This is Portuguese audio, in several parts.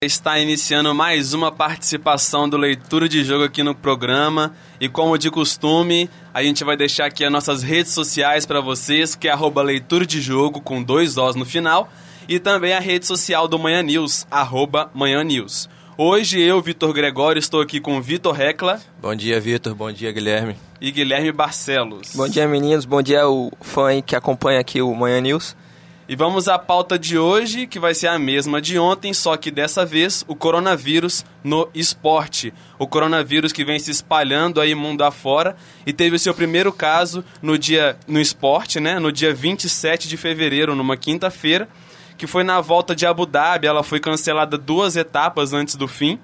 Está iniciando mais uma participação do Leitura de Jogo aqui no programa. E como de costume, a gente vai deixar aqui as nossas redes sociais para vocês, que é arroba Leitura de Jogo com dois Os no final. E também a rede social do Manhã News, arroba Manhã News. Hoje eu, Vitor Gregório, estou aqui com Vitor Recla. Bom dia, Vitor. Bom dia, Guilherme. E Guilherme Barcelos. Bom dia, meninos. Bom dia ao fã que acompanha aqui o Manhã News. E vamos à pauta de hoje, que vai ser a mesma de ontem, só que dessa vez o coronavírus no esporte. O coronavírus que vem se espalhando aí mundo afora e teve o seu primeiro caso no dia no esporte, né, no dia 27 de fevereiro, numa quinta-feira, que foi na volta de Abu Dhabi, ela foi cancelada duas etapas antes do fim.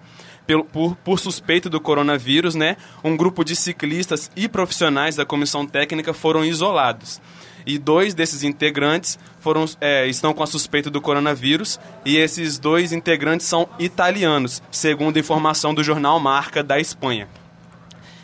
Por, por, suspeito do coronavírus, né? Um grupo de ciclistas e profissionais da comissão técnica foram isolados e dois desses integrantes foram, é, estão com a suspeita do coronavírus e esses dois integrantes são italianos, segundo informação do jornal Marca da Espanha.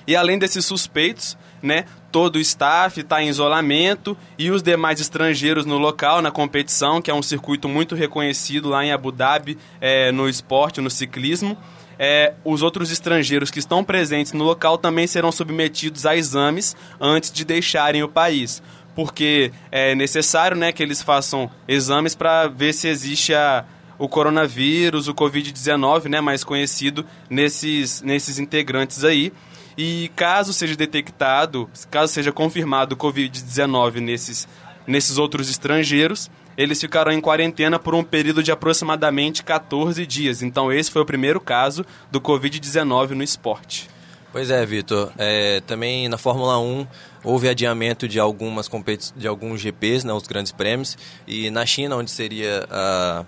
E além desses suspeitos, né, todo o staff está em isolamento e os demais estrangeiros no local, na competição, que é um circuito muito reconhecido lá em Abu Dhabi, é, no esporte, no ciclismo. É, os outros estrangeiros que estão presentes no local também serão submetidos a exames antes de deixarem o país porque é necessário né, que eles façam exames para ver se existe a, o coronavírus, o Covid-19, né, mais conhecido, nesses, nesses integrantes aí. E caso seja detectado, caso seja confirmado o Covid-19 nesses, nesses outros estrangeiros, eles ficarão em quarentena por um período de aproximadamente 14 dias. Então, esse foi o primeiro caso do Covid-19 no esporte. Pois é, Vitor. É, também na Fórmula 1 houve adiamento de algumas competições, de alguns GPs, né, os grandes prêmios, e na China, onde seria a,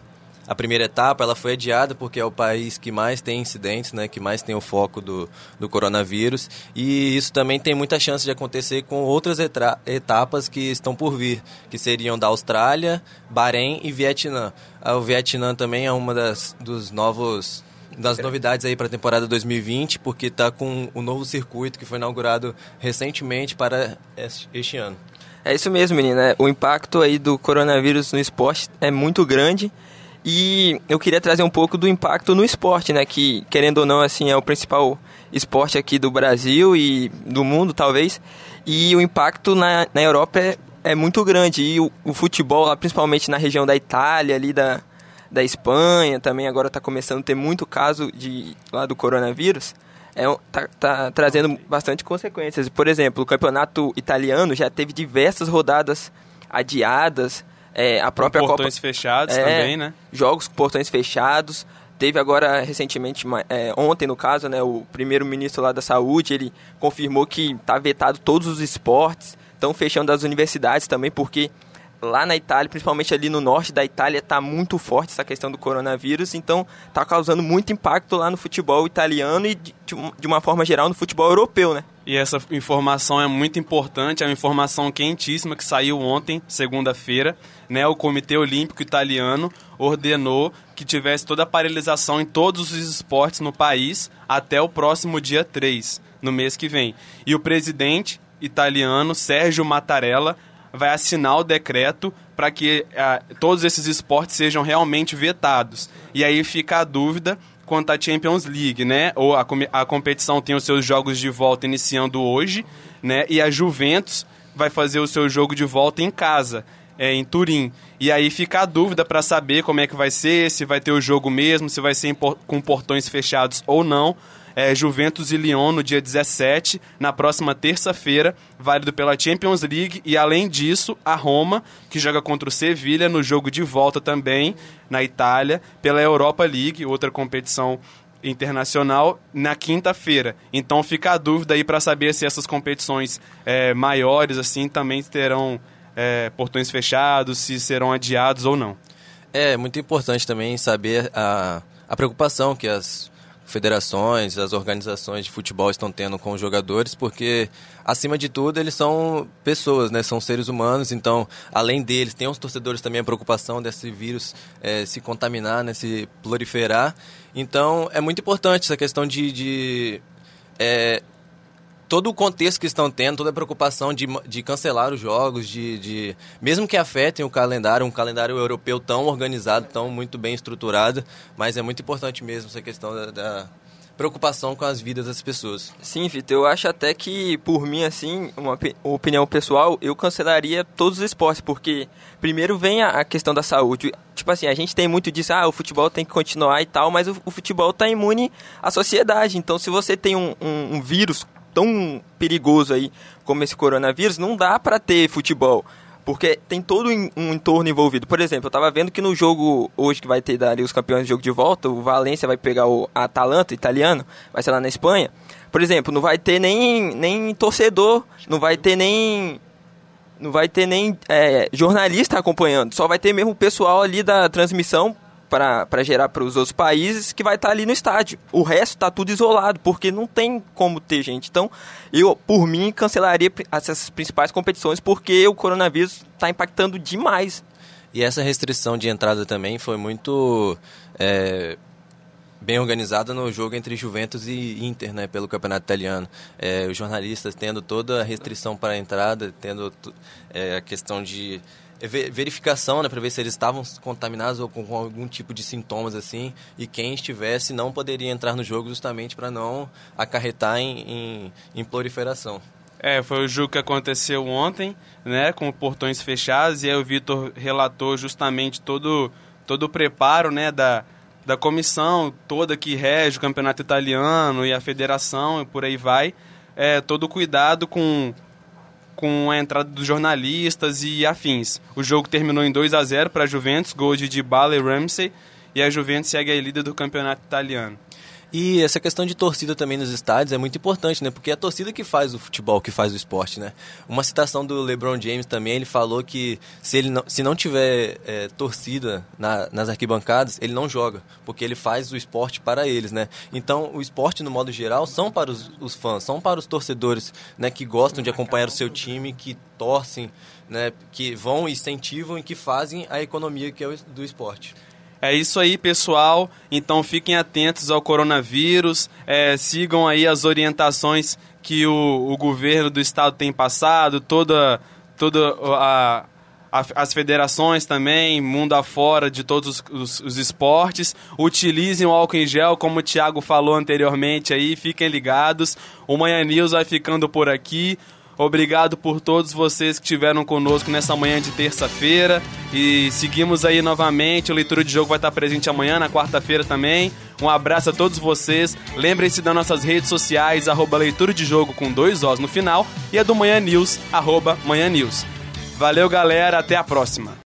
a primeira etapa, ela foi adiada porque é o país que mais tem incidentes, né, que mais tem o foco do, do coronavírus, e isso também tem muita chance de acontecer com outras etapas que estão por vir, que seriam da Austrália, Bahrein e Vietnã. Ah, o Vietnã também é uma das dos novos das novidades aí para a temporada 2020, porque está com o novo circuito que foi inaugurado recentemente para este ano. É isso mesmo, menina. O impacto aí do coronavírus no esporte é muito grande. E eu queria trazer um pouco do impacto no esporte, né? Que, querendo ou não, assim, é o principal esporte aqui do Brasil e do mundo, talvez. E o impacto na, na Europa é, é muito grande. E o, o futebol, principalmente na região da Itália, ali da, da Espanha também agora está começando a ter muito caso de lá do coronavírus é, tá, tá trazendo bastante consequências. Por exemplo, o campeonato italiano já teve diversas rodadas adiadas. É, a própria com portões Copa, fechados é, também, né? Jogos com portões fechados. Teve agora recentemente, é, ontem no caso, né, o primeiro-ministro lá da saúde, ele confirmou que está vetado todos os esportes, estão fechando as universidades também, porque lá na Itália, principalmente ali no norte da Itália, está muito forte essa questão do coronavírus, então está causando muito impacto lá no futebol italiano e de, de uma forma geral no futebol europeu, né? E essa informação é muito importante, é uma informação quentíssima que saiu ontem, segunda-feira. Né, o Comitê Olímpico Italiano ordenou que tivesse toda a paralisação em todos os esportes no país até o próximo dia 3, no mês que vem. E o presidente italiano, Sérgio Mattarella, vai assinar o decreto para que uh, todos esses esportes sejam realmente vetados. E aí fica a dúvida quanto à Champions League, né? Ou a, a competição tem os seus jogos de volta iniciando hoje, né? E a Juventus vai fazer o seu jogo de volta em casa, é, em Turim. E aí fica a dúvida para saber como é que vai ser, se vai ter o jogo mesmo, se vai ser com portões fechados ou não é, Juventus e Lyon no dia 17, na próxima terça-feira, válido pela Champions League. E além disso, a Roma, que joga contra o Sevilha no jogo de volta também, na Itália, pela Europa League, outra competição internacional na quinta-feira. Então fica a dúvida aí para saber se essas competições é, maiores assim também terão é, portões fechados, se serão adiados ou não. É muito importante também saber a, a preocupação que as federações, as organizações de futebol estão tendo com os jogadores, porque acima de tudo eles são pessoas, né? São seres humanos, então além deles tem os torcedores também a preocupação desse vírus é, se contaminar, né? Se proliferar. Então é muito importante essa questão de, de é, todo o contexto que estão tendo, toda a preocupação de, de cancelar os jogos, de, de mesmo que afetem o calendário, um calendário europeu tão organizado, tão muito bem estruturado, mas é muito importante mesmo essa questão da, da preocupação com as vidas das pessoas. Sim, Vitor, eu acho até que, por mim, assim, uma opinião pessoal, eu cancelaria todos os esportes, porque primeiro vem a questão da saúde. Tipo assim, a gente tem muito disso, ah, o futebol tem que continuar e tal, mas o, o futebol está imune à sociedade. Então, se você tem um, um, um vírus tão perigoso aí como esse coronavírus, não dá para ter futebol. Porque tem todo um entorno envolvido. Por exemplo, eu estava vendo que no jogo hoje que vai ter dali os campeões de jogo de volta, o Valência vai pegar o Atalanta italiano, vai ser lá na Espanha. Por exemplo, não vai ter nem, nem torcedor, não vai ter nem não vai ter nem é, jornalista acompanhando, só vai ter mesmo o pessoal ali da transmissão para gerar para os outros países que vai estar tá ali no estádio. O resto está tudo isolado, porque não tem como ter gente. Então, eu, por mim, cancelaria essas principais competições, porque o coronavírus está impactando demais. E essa restrição de entrada também foi muito é, bem organizada no jogo entre Juventus e Inter, né, pelo campeonato italiano. É, os jornalistas tendo toda a restrição para a entrada, tendo é, a questão de verificação, né, para ver se eles estavam contaminados ou com, com, algum tipo de sintomas assim, e quem estivesse não poderia entrar no jogo justamente para não acarretar em, em, em, proliferação. É, foi o jogo que aconteceu ontem, né, com portões fechados, e aí o Vitor relatou justamente todo, todo o preparo, né, da, da comissão toda que rege o campeonato italiano e a federação e por aí vai, é, todo o cuidado com com a entrada dos jornalistas e afins. O jogo terminou em 2 a 0 para a Juventus, gol de Dybala e Ramsey, e a Juventus segue a líder do campeonato italiano. E essa questão de torcida também nos estádios é muito importante, né? Porque é a torcida que faz o futebol, que faz o esporte, né? Uma citação do LeBron James também, ele falou que se, ele não, se não tiver é, torcida na, nas arquibancadas, ele não joga, porque ele faz o esporte para eles, né? Então, o esporte, no modo geral, são para os, os fãs, são para os torcedores, né? Que gostam de acompanhar o seu time, que torcem, né? Que vão, incentivam e que fazem a economia que é do esporte. É isso aí, pessoal. Então fiquem atentos ao coronavírus, é, sigam aí as orientações que o, o governo do estado tem passado, toda, toda a, a, as federações também, mundo afora de todos os, os, os, esportes. Utilizem o álcool em gel, como o Thiago falou anteriormente aí, fiquem ligados. O Manhã News vai ficando por aqui. Obrigado por todos vocês que estiveram conosco nessa manhã de terça-feira. E seguimos aí novamente. O Leitura de Jogo vai estar presente amanhã, na quarta-feira também. Um abraço a todos vocês. Lembrem-se das nossas redes sociais, arroba Leitura de Jogo com dois Os no final. E a do Manhã News, arroba Manhã News. Valeu, galera. Até a próxima.